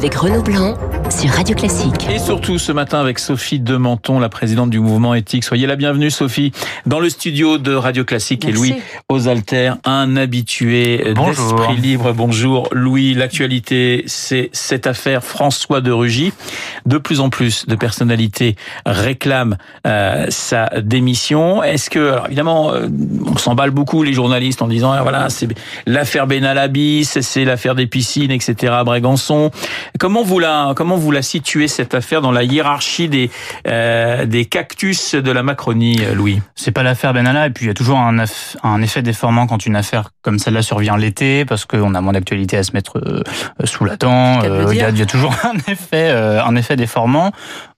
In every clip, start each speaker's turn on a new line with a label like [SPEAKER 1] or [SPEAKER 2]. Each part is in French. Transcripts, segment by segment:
[SPEAKER 1] avec Renaud Blanc sur Radio Classique.
[SPEAKER 2] Et surtout ce matin avec Sophie de Menton, la présidente du mouvement éthique. Soyez la bienvenue Sophie dans le studio de Radio Classique
[SPEAKER 3] Merci.
[SPEAKER 2] et Louis Osalter, un habitué
[SPEAKER 4] Bonjour.
[SPEAKER 2] d'Esprit Libre. Bonjour Louis, l'actualité c'est cette affaire François de Rugy. De plus en plus de personnalités réclament euh, sa démission. Est-ce que, alors évidemment, euh, on s'emballe beaucoup les journalistes en disant ah, voilà c'est l'affaire Benalabis, c'est l'affaire des piscines, etc. à Brégançon. Comment vous la comment vous la situez cette affaire dans la hiérarchie des euh, des cactus de la Macronie, euh, Louis?
[SPEAKER 4] C'est pas l'affaire Benalla, et puis il y a toujours un, aff- un effet déformant quand une affaire comme celle-là survient l'été, parce qu'on a moins d'actualité à se mettre euh, sous la dent. Euh, Il y, a- il y a toujours un effet, euh, un effet déformant.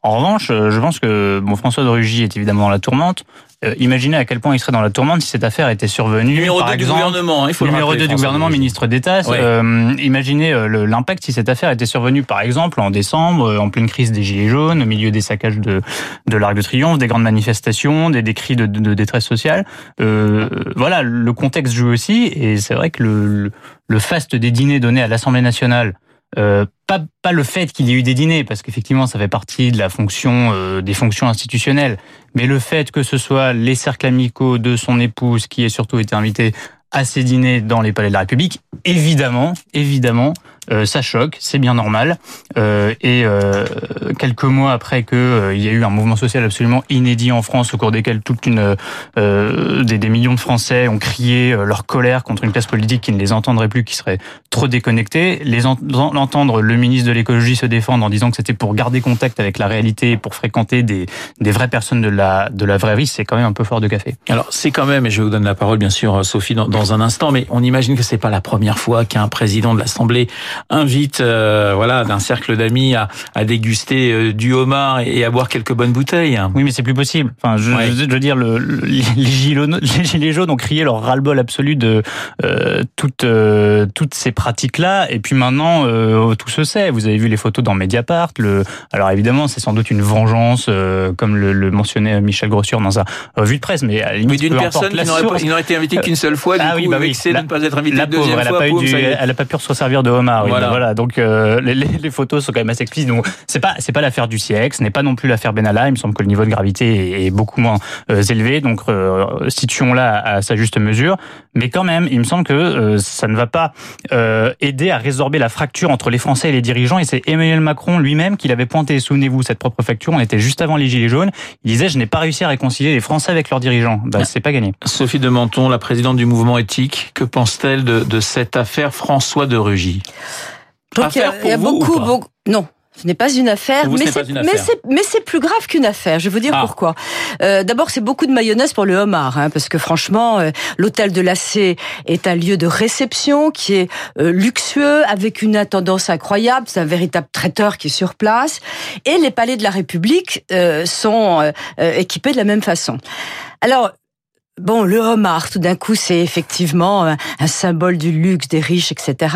[SPEAKER 4] En revanche, euh, je pense que bon, François de Rugy est évidemment dans la tourmente. Euh, imaginez à quel point il serait dans la tourmente si cette affaire était survenue.
[SPEAKER 2] Numéro
[SPEAKER 4] par
[SPEAKER 2] 2 du gouvernement, il faut le
[SPEAKER 4] numéro
[SPEAKER 2] rappeler,
[SPEAKER 4] 2 du gouvernement, ministre d'État.
[SPEAKER 2] Ouais.
[SPEAKER 4] Euh, imaginez euh, le- l'impact si cette affaire était survenue, par exemple, en décembre, euh, en pleine crise des Gilets jaunes, au milieu des saccages de, de l'Arc de Triomphe, des grandes manifestations, des, des cris de, de- de détresse sociale. Euh, voilà, le contexte joue aussi, et c'est vrai que le, le, le faste des dîners donnés à l'Assemblée nationale, euh, pas, pas le fait qu'il y ait eu des dîners, parce qu'effectivement ça fait partie de la fonction, euh, des fonctions institutionnelles, mais le fait que ce soit les cercles amicaux de son épouse qui ait surtout été invité à ces dîners dans les palais de la République, évidemment, évidemment, euh, ça choque, c'est bien normal. Euh, et euh, quelques mois après que euh, il y a eu un mouvement social absolument inédit en France, au cours desquels toute une euh, des, des millions de Français ont crié euh, leur colère contre une classe politique qui ne les entendrait plus, qui serait trop déconnectée, les en- l'entendre le ministre de l'écologie se défendre en disant que c'était pour garder contact avec la réalité, pour fréquenter des, des vraies personnes de la de la vraie vie, c'est quand même un peu fort de café.
[SPEAKER 2] Alors c'est quand même, et je vous donne la parole bien sûr Sophie dans, dans un instant, mais on imagine que c'est pas la première fois qu'un président de l'Assemblée invite euh, voilà d'un cercle d'amis à, à déguster euh, du homard et à boire quelques bonnes bouteilles.
[SPEAKER 4] Oui, mais c'est plus possible. Enfin, je,
[SPEAKER 2] Ouais.
[SPEAKER 4] je, je veux dire, le, le- les, gilets, jaunes- les gilets jaunes ont crié leur ras-le-bol absolu de euh, toutes euh, toutes ces pratiques-là. Et puis maintenant, euh, tout se sait. Vous avez vu les photos dans Mediapart. Le, alors évidemment, c'est sans doute une vengeance, euh, comme le, le mentionnait Michel Grossure dans un revue de presse. Mais à limite,
[SPEAKER 2] d'une personne qui n'aurait
[SPEAKER 4] source.
[SPEAKER 2] pas- qui n'aurait été invitée qu'une seule fois, du
[SPEAKER 4] Ah
[SPEAKER 2] coup,
[SPEAKER 4] oui, bah oui. La-
[SPEAKER 2] de ne pas être invitée
[SPEAKER 4] La
[SPEAKER 2] une
[SPEAKER 4] pauvre,
[SPEAKER 2] deuxième
[SPEAKER 4] elle a
[SPEAKER 2] fois.
[SPEAKER 4] pas pas pu se resservir de homard. Oui.
[SPEAKER 2] Voilà.
[SPEAKER 4] Voilà. Donc euh, les, les- photos sont quand même assez explicites. Donc c'est pas c'est pas l'affaire du siècle, ce n'est pas non plus l'affaire Benalla. Il me semble que le niveau de gravité est, est beaucoup moins euh, élevé. Donc euh, situons-la à sa juste mesure. Mais quand même, il me semble que euh, ça ne va pas euh, aider à résorber la fracture entre les Français et les dirigeants. Et c'est Emmanuel Macron lui-même qui l'avait pointé. Souvenez-vous cette propre fracture. On était juste avant les gilets jaunes. Il disait je n'ai pas réussi à réconcilier les Français avec leurs dirigeants. Bah, c'est pas gagné.
[SPEAKER 2] Sophie de Menton, la présidente du mouvement éthique, que pense-t-elle de, de cette affaire François de Rugy?
[SPEAKER 3] Donc, il y a- y
[SPEAKER 2] vous
[SPEAKER 3] beaucoup, beaucoup. Non. Ce n'est pas une affaire,
[SPEAKER 2] vous,
[SPEAKER 3] mais c'est mais c'est plus grave qu'une affaire. Je vais vous dire
[SPEAKER 2] Ah.
[SPEAKER 3] pourquoi. Euh, D'abord, c'est beaucoup de mayonnaise pour le homard, hein, parce que franchement, euh, l'hôtel de la C est un lieu de réception qui est euh, luxueux, avec une intendance incroyable. C'est un véritable traiteur qui est sur place, et les palais de la République euh, sont euh, équipés de la même façon. Alors. Bon, le homard, tout d'un coup, c'est effectivement un, symbole du luxe, des riches, etc.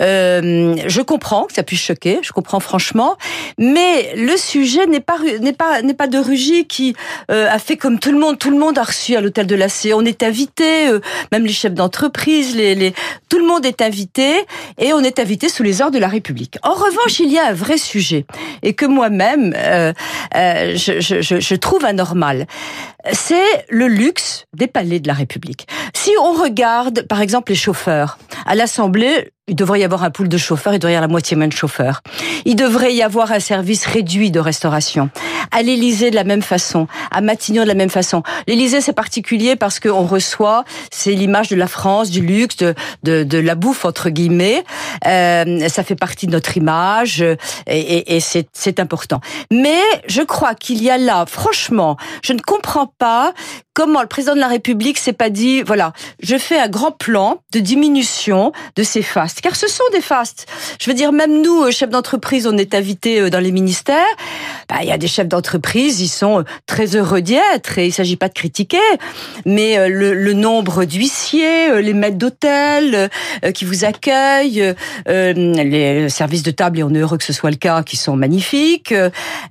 [SPEAKER 3] Euh, je comprends que ça puisse choquer, je comprends franchement, mais le sujet n'est pas n'est pas n'est pas de Rugy qui euh, a fait comme tout le monde. Tout le monde a reçu à l'hôtel de la C. On est invité, euh, même les chefs d'entreprise, les, les tout le monde est invité et on est invité sous les ordres de la République. En revanche, il y a un vrai sujet et que moi-même euh, euh, je, je, je trouve anormal. C'est le luxe des palais de la République. Si on regarde, par exemple, les chauffeurs à l'Assemblée, il devrait y avoir un pool de chauffeurs, il devrait y avoir la moitié moins de chauffeurs. Il devrait y avoir un service réduit de restauration. À l'Élysée de la même façon, à Matignon de la même façon. L'Élysée c'est particulier parce qu'on reçoit, c'est l'image de la France, du luxe, de, de, de la bouffe entre guillemets. Euh, ça fait partie de notre image et, et, et c'est, important. Mais je crois qu'il y a là, franchement, je ne comprends pas comment le président de la République s'est pas dit, voilà, je fais un grand plan de diminution de ces car ce sont des fastes. Je veux dire, même nous, euh, chefs d'entreprise, on est invités euh, dans les ministères. Bah, il y a des chefs d'entreprise, ils sont euh, très heureux d'y être, et il s'agit pas de critiquer, mais le, le nombre d'huissiers, les maîtres d'hôtel qui vous accueillent, les services de table, et on est heureux que ce soit le cas, qui sont magnifiques,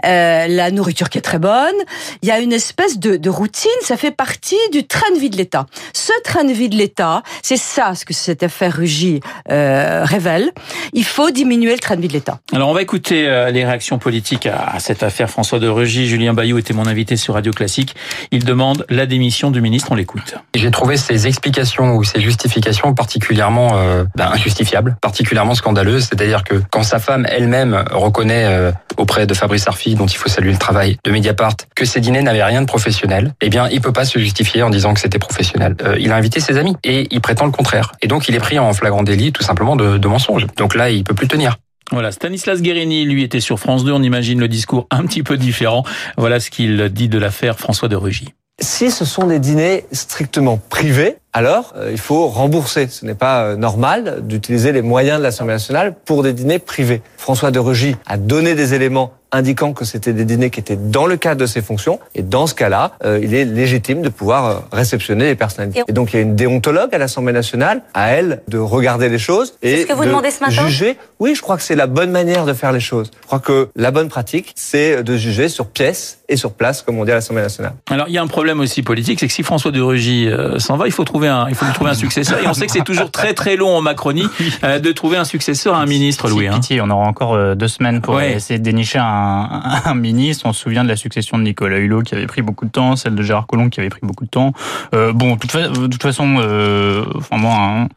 [SPEAKER 3] la nourriture qui est très bonne. Il y a une espèce de, de routine, ça fait partie du train de vie de l'État. ce train de vie de l'État, c'est ça ce que cette affaire Rugy euh, révèle. Il faut diminuer le train de vie de l'État.
[SPEAKER 2] Alors on va écouter euh, les réactions politiques à, cette affaire François de Rugy. Julien Bayou était mon invité sur Radio Classique. Il demande la démission du ministre. On l'écoute.
[SPEAKER 5] J'ai trouvé ces explications ou ces justifications particulièrement euh, ben, injustifiables, particulièrement scandaleuses. C'est-à-dire que quand sa femme elle-même reconnaît euh, auprès de Fabrice Arfi, dont il faut saluer le travail, de Mediapart, que ces dîners n'avaient rien de professionnel, eh bien, il peut pas se justifier en disant que c'était professionnel. Euh, il a invité ses amis et il prétend le contraire. Et donc, il est pris en flagrant délit, tout simplement, de, de mensonge. Donc là, il peut plus tenir.
[SPEAKER 2] Voilà, Stanislas Guérini, lui, était sur France 2. On imagine le discours un petit peu différent. Voilà ce qu'il dit de l'affaire François de Rugy.
[SPEAKER 6] Si ce sont des dîners strictement privés, alors euh, il faut rembourser. Ce n'est pas euh, normal d'utiliser les moyens de l'Assemblée nationale pour des dîners privés. François de Rugy a donné des éléments indiquant que c'était des dîners qui étaient dans le cadre de ses fonctions. Et dans ce cas-là, euh, il est légitime de pouvoir réceptionner les personnalités. Et donc il y a une déontologue à l'Assemblée nationale, à elle de regarder les choses et
[SPEAKER 7] ce que vous
[SPEAKER 6] de
[SPEAKER 7] demandez ce matin
[SPEAKER 6] juger. Oui, je crois que c'est la bonne manière de faire les choses. Je crois que la bonne pratique, c'est de juger sur pièce et sur place, comme on dit à l'Assemblée nationale.
[SPEAKER 2] Alors il y a un problème aussi politique, c'est que si François de Rugy s'en va, il faut trouver un, il faut lui trouver un successeur. Et on sait que c'est toujours très très long en Macronie euh, de trouver un successeur à un ministre, Louis.
[SPEAKER 4] Hein. Pitié, on aura encore euh, deux semaines pour essayer de dénicher un, un, ministre. On se souvient de la succession de Nicolas Hulot qui avait pris beaucoup de temps, celle de Gérard Collomb qui avait pris beaucoup de temps. Euh, bon, de toute, de toute façon, euh, enfin moi, hein,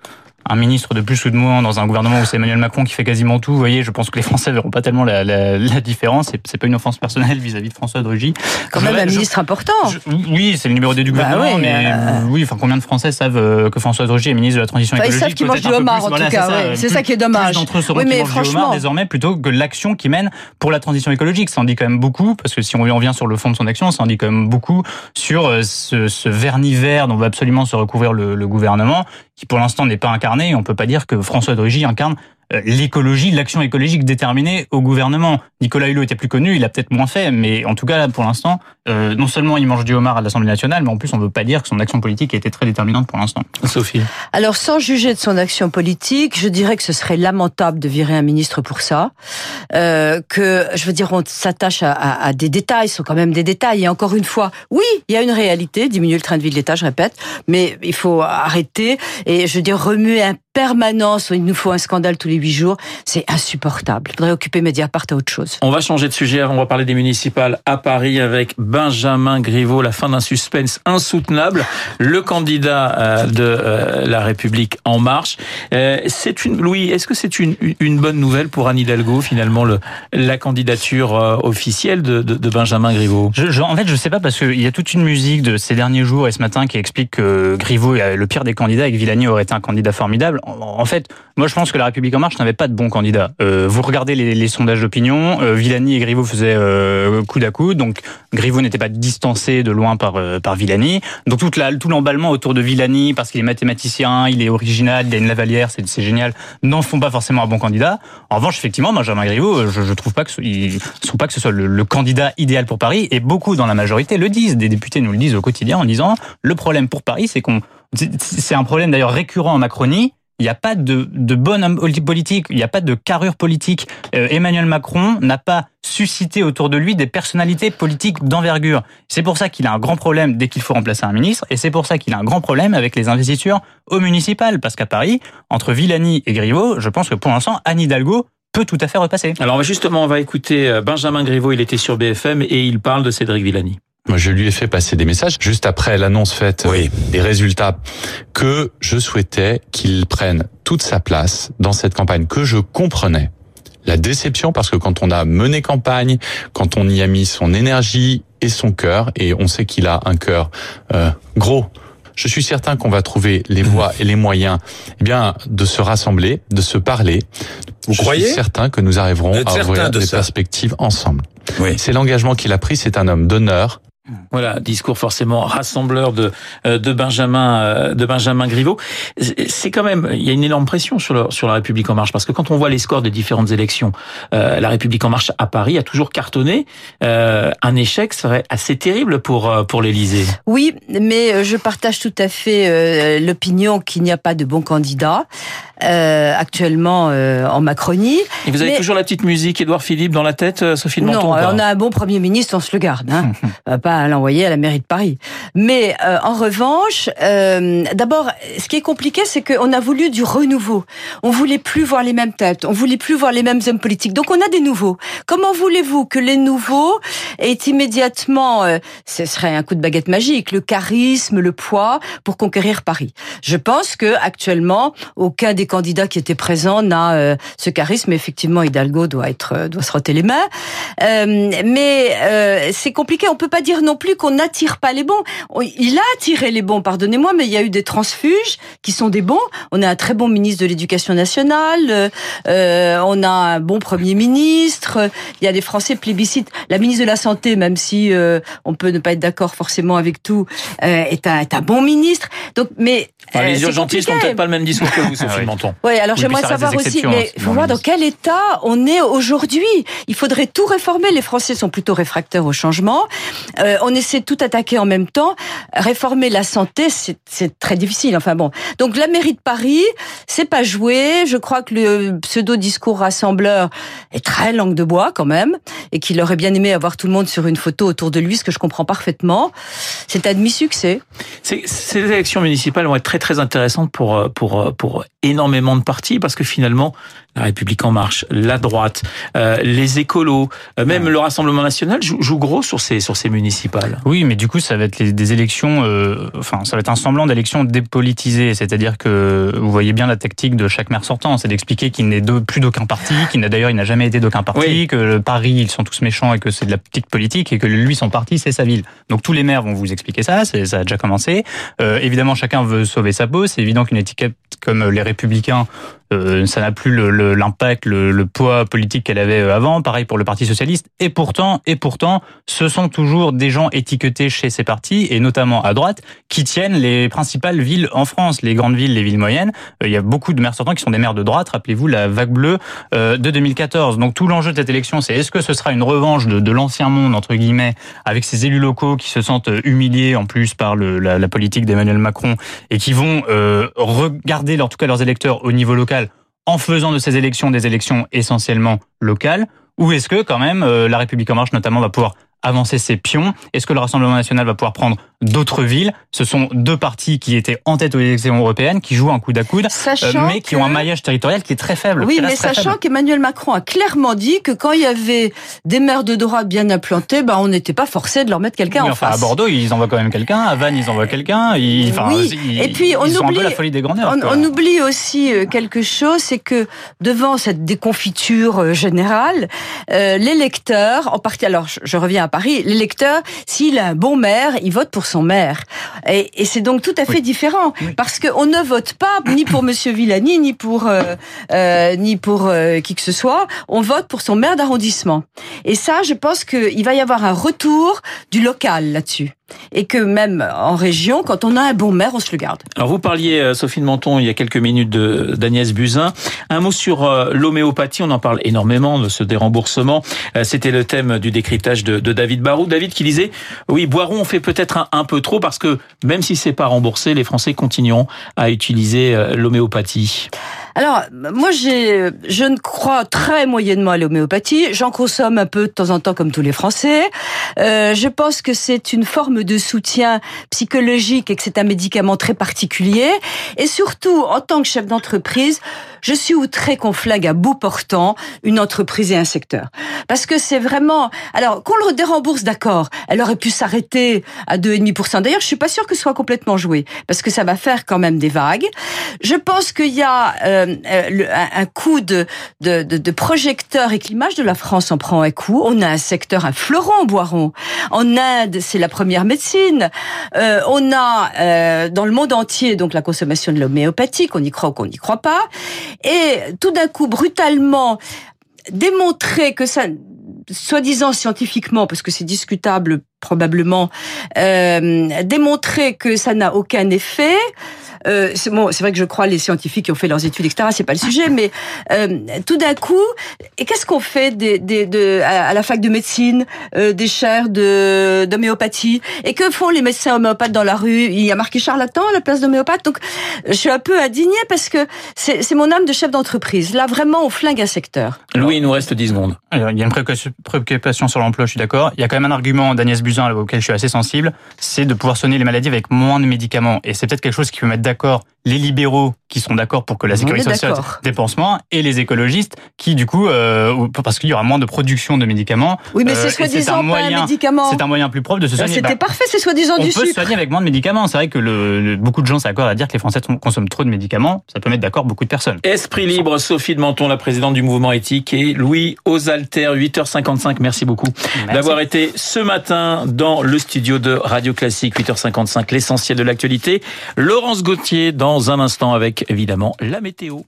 [SPEAKER 4] un ministre de plus ou de moins dans un gouvernement où c'est Emmanuel Macron qui fait quasiment tout, vous voyez, je pense que les Français verront pas tellement la, la, la différence. C'est pas une offense personnelle vis-à-vis de François de Rugy.
[SPEAKER 3] Quand même un ministre important.
[SPEAKER 4] oui, c'est le numéro 2 du bah gouvernement, mais euh... oui, enfin combien de Français savent euh, que François de Rugy est ministre de la transition
[SPEAKER 3] enfin,
[SPEAKER 4] écologique?
[SPEAKER 3] Ils savent qu'il mange du homard en tout cas. C'est ça, ça, qui est dommage.
[SPEAKER 4] D'entre eux oui, mais franchement, désormais plutôt que l'action qu'il mène pour la transition écologique. Ça en dit quand même beaucoup parce que si on revient sur le fond de son action, ça en dit quand même beaucoup sur euh, ce, ce vernis vert dont va absolument se recouvrir le, le gouvernement qui pour l'instant n'est pas incarné. On peut pas dire que François de Rugy incarne l'écologie, l'action écologique déterminée au gouvernement. Nicolas Hulot était plus connu, il a peut-être moins fait, mais en tout cas, pour l'instant, euh, non seulement il mange du homard à l'Assemblée nationale, mais en plus, on ne veut pas dire que son action politique a été très déterminante pour l'instant.
[SPEAKER 2] Sophie.
[SPEAKER 3] Alors, sans juger de son action politique, je dirais que ce serait lamentable de virer un ministre pour ça. Euh, que, je veux dire, on s'attache à, à, à, des détails, ce sont quand même des détails. Et encore une fois, oui, il y a une réalité, diminuer le train de vie de l'État, je répète, mais il faut arrêter et, je veux dire, remuer un permanence, il nous faut un scandale tous les huit jours, c'est insupportable. Il faudrait occuper Mediapart à autre chose.
[SPEAKER 2] On va changer de sujet, on va parler des municipales à Paris avec Benjamin Griveaux, la fin d'un suspense insoutenable, le candidat de la République En Marche. C'est une, Louis, est-ce que c'est une, une bonne nouvelle pour Anne Hidalgo, finalement, le, la candidature officielle de, de, de Benjamin Griveaux?
[SPEAKER 4] Je, je, En fait, je sais pas, parce qu'il y a toute une musique de ces derniers jours et ce matin qui explique que Griveaux est le pire des candidats et que Villani aurait été un candidat formidable en fait, moi je pense que la République en marche n'avait pas de bons candidats. Euh, vous regardez les, sondages d'opinion, euh, Villani et Griveaux faisaient euh, coude à coude, donc Griveaux n'était pas distancé de loin par euh, par Villani. Donc toute la, tout l'emballement autour de Villani, parce qu'il est mathématicien, il est original, il a une lavalière, c'est, c'est génial, n'en font pas forcément un bon candidat. En revanche, effectivement, Benjamin Griveaux, je, je trouve pas que ce, ils sont pas que ce soit le, le candidat idéal pour Paris, et beaucoup dans la majorité le disent. Des députés nous le disent au quotidien en disant le problème pour Paris, c'est qu'on c'est un problème d'ailleurs récurrent en Macronie il n'y a pas de, de bonne politique, il n'y a pas de carrure politique. Euh, Emmanuel Macron n'a pas suscité autour de lui des personnalités politiques d'envergure. C'est pour ça qu'il a un grand problème dès qu'il faut remplacer un ministre, et c'est pour ça qu'il a un grand problème avec les investitures au municipal, parce qu'à Paris, entre Villani et Griveaux, je pense que pour l'instant, Anne Hidalgo peut tout à fait repasser.
[SPEAKER 2] Alors justement, on va écouter Benjamin Griveaux, il était sur BFM, et il parle de Cédric Villani.
[SPEAKER 8] Moi, je lui ai fait passer des messages juste après l'annonce faite oui. des résultats que je souhaitais qu'il prenne toute sa place dans cette campagne, que je comprenais. La déception parce que quand on a mené campagne, quand on y a mis son énergie et son cœur, et on sait qu'il a un cœur euh, gros, je suis certain qu'on va trouver les voies et les moyens, eh bien, de se rassembler, de se parler.
[SPEAKER 9] Vous
[SPEAKER 8] je
[SPEAKER 9] croyez
[SPEAKER 8] suis certain que nous arriverons à ouvrir des
[SPEAKER 9] ça.
[SPEAKER 8] perspectives ensemble.
[SPEAKER 9] Oui.
[SPEAKER 8] C'est l'engagement qu'il a pris. C'est un homme d'honneur,
[SPEAKER 2] voilà, discours forcément rassembleur de de Benjamin de Benjamin Griveaux. C'est quand même il y a une énorme pression sur le, sur la République en marche parce que quand on voit les scores des différentes élections, euh, la République en marche à Paris a toujours cartonné. Euh, un échec serait assez terrible pour pour l'Élysée.
[SPEAKER 3] Oui, mais je partage tout à fait euh, l'opinion qu'il n'y a pas de bons candidats. Euh, actuellement euh, en Macronie.
[SPEAKER 2] Et vous avez toujours la petite musique Édouard Philippe dans la tête, euh, Sophie de Menton
[SPEAKER 3] Non, on a un bon Premier ministre, on se le garde. Hein. on va pas l'envoyer à la mairie de Paris. Mais en revanche, d'abord, ce qui est compliqué, c'est qu'on a voulu du renouveau. On voulait plus voir les mêmes têtes, on voulait plus voir les mêmes hommes politiques. Donc on a des nouveaux. Comment voulez-vous que les nouveaux aient immédiatement, ce serait un coup de baguette magique, le charisme, le poids pour conquérir Paris? Je pense que actuellement, aucun des candidats qui étaient présents n'a euh, ce charisme. Effectivement, Hidalgo doit être euh, doit se roter les mains. Euh, mais c'est compliqué. On peut pas dire non plus qu'on n'attire pas les bons. Il a attiré les bons, pardonnez-moi, mais il y a eu des transfuges qui sont des bons. On a un très bon ministre de l'Éducation nationale. on a un bon Premier ministre. Il y a des Français plébiscites. La ministre de la Santé, même si on peut ne pas être d'accord forcément avec tout, est, un, est un bon ministre. Donc, mais
[SPEAKER 2] les urgentistes n'ont peut-être pas le même discours que vous, Sophie.
[SPEAKER 3] Oui, alors j'aimerais savoir aussi, mais il faut voir dans quel état on est aujourd'hui. Il faudrait tout réformer. Les Français sont plutôt réfractaires au changement. Euh, on essaie de tout attaquer en même temps. Réformer la santé, c'est très difficile. Enfin bon. Donc la mairie de Paris, c'est pas joué. Je crois que le pseudo discours rassembleur est très langue de bois quand même, et qu'il aurait bien aimé avoir tout le monde sur une photo autour de lui, ce que je comprends parfaitement. C'est à demi succès.
[SPEAKER 2] Ces élections municipales vont être très très intéressantes pour pour pour énormément de partis parce que finalement, la République en marche, la droite, euh, les écolos, euh, même le Rassemblement national joue, gros sur ces sur ces municipales.
[SPEAKER 4] Oui, mais du coup, ça va être des élections, euh, enfin, ça va être un semblant d'élections dépolitisées, c'est-à-dire que vous voyez bien la tactique de chaque maire sortant, c'est d'expliquer qu'il n'est plus d'aucun parti, qu'il n'a d'ailleurs il n'a jamais été d'aucun parti, que le Paris ils sont tous méchants et que c'est de la petite politique et que lui son parti c'est sa ville. Donc tous les maires vont vous expliquer ça, ça a déjà commencé. évidemment, chacun veut sauver sa peau. C'est évident qu'une étiquette comme les républicains, euh, ça n'a plus l'impact, le, le, poids politique qu'elle avait euh, avant. Pareil pour le Parti socialiste. Et pourtant, et pourtant, ce sont toujours des gens étiquetés chez ces partis, et notamment à droite, qui tiennent les principales villes en France, les grandes villes, les villes moyennes. Euh, il y a beaucoup de maires sortants qui sont des maires de droite. Rappelez-vous la vague bleue de 2014. Donc tout l'enjeu de cette élection, c'est est-ce que ce sera une revanche de, de l'ancien monde entre guillemets, avec ces élus locaux qui se sentent humiliés en plus par le, la, la, politique d'Emmanuel Macron et qui vont regarder en tout cas leurs électeurs au niveau local en faisant de ces élections des élections essentiellement locales Ou est-ce que quand même euh, la République en marche notamment va pouvoir avancer ses pions? Est-ce que le Rassemblement national va pouvoir prendre d'autres villes. Ce sont deux partis qui étaient en tête aux élections européennes, qui jouent un coup à coude, euh, mais qui ont un maillage territorial qui est très faible.
[SPEAKER 3] Oui, mais sachant qu'Emmanuel Macron a clairement dit que quand il y avait des maires de droite bien implantés, bah, on n'était pas forcé de leur mettre quelqu'un en
[SPEAKER 4] enfin,
[SPEAKER 3] face.
[SPEAKER 4] À Bordeaux, ils envoient quand même quelqu'un. À Vannes, ils envoient quelqu'un.
[SPEAKER 3] oui. Et puis on oublie, la folie des on, on, oublie aussi euh, quelque chose, c'est que devant cette déconfiture euh, générale, euh, l'électeur, en partie, alors je, je reviens à Paris, l'électeur, s'il a un bon maire, il vote pour son maire. Et, et c'est donc tout à fait différent parce qu'on ne vote pas ni pour Monsieur Villani ni pour euh, euh, ni pour euh, qui que ce soit. On vote pour son maire d'arrondissement. Et ça, je pense qu'il va y avoir un retour du local là-dessus et que même en région, quand on a un bon maire, on se le garde.
[SPEAKER 2] Alors vous parliez, euh, Sophie de Menton, il y a quelques minutes d'Agnès Buzyn. Un mot sur euh, l'homéopathie, on en parle énormément de ce déremboursement. Euh, c'était le thème du décryptage de, David Barou. David qui disait, oui, Boiron, on fait peut-être un, peu trop parce que même si c'est pas remboursé, les Français continueront à utiliser l'homéopathie.
[SPEAKER 3] Alors, moi, j'ai, je ne crois très moyennement à l'homéopathie. J'en consomme un peu de temps en temps, comme tous les Français. Euh, je pense que c'est une forme de soutien psychologique et que c'est un médicament très particulier. Et surtout, en tant que chef d'entreprise, je suis outré qu'on flingue à bout portant une entreprise et un secteur. Parce que c'est vraiment... Alors, qu'on le dérembourse, d'accord, elle aurait pu s'arrêter à 2,5%. D'ailleurs, je suis pas sûre que ce soit complètement joué, parce que ça va faire quand même des vagues. Je pense qu'il y a euh, euh un coup de, projecteur et que l'image de la France en prend un coup. On a un secteur, un fleuron boiron. En Inde, c'est la première médecine. Euh, on a euh, dans le monde entier donc la consommation de l'homéopathie, qu'on y croit ou qu'on n'y croit pas et tout d'un coup, brutalement, démontrer que ça, soi-disant scientifiquement, parce que c'est discutable probablement, euh, démontrer que ça n'a aucun effet, euh, c'est bon, c'est vrai que je crois les scientifiques qui ont fait leurs études, etc. C'est pas le sujet, mais euh, tout d'un coup, et qu'est-ce qu'on fait des, des, de, à la fac de médecine, euh, des chaires de d'homéopathie, et que font les médecins homéopathes dans la rue? Il y a marqué charlatan à la place d'homéopathe, donc je suis un peu indignée parce que c'est mon âme de chef d'entreprise. Là, vraiment, on flingue un secteur.
[SPEAKER 2] Louis, il nous reste 10 secondes.
[SPEAKER 4] Alors, il y a une préoccupation sur l'emploi, je suis d'accord. Il y a quand même un argument d'Agnès Buzyn auquel je suis assez sensible, c'est de pouvoir soigner les maladies avec moins de médicaments. Et c'est peut-être quelque chose qui peut mettre d'accord les libéraux qui sont d'accord pour que la sécurité sociale dépense moins et les écologistes qui du coup euh, parce qu'il y aura moins de production de médicaments.
[SPEAKER 3] Oui, mais c'est euh, soi-disant pas un médicament.
[SPEAKER 4] C'est un moyen plus propre de se bah, soigner.
[SPEAKER 3] C'était bah, parfait, c'est soi-disant du
[SPEAKER 4] sucre. On peut se soigner avec moins de médicaments. C'est vrai que le, beaucoup de gens s'accordent à dire que les Français consomment trop de médicaments. Ça peut mettre d'accord beaucoup de personnes.
[SPEAKER 2] Esprit libre, Sophie de Menton, la présidente du mouvement éthique, et Louis Osalter, 8h55. Merci beaucoup d'avoir été ce matin dans le studio de Radio Classique, 8h55, l'essentiel de l'actualité. Laurence Dans un instant avec évidemment la météo.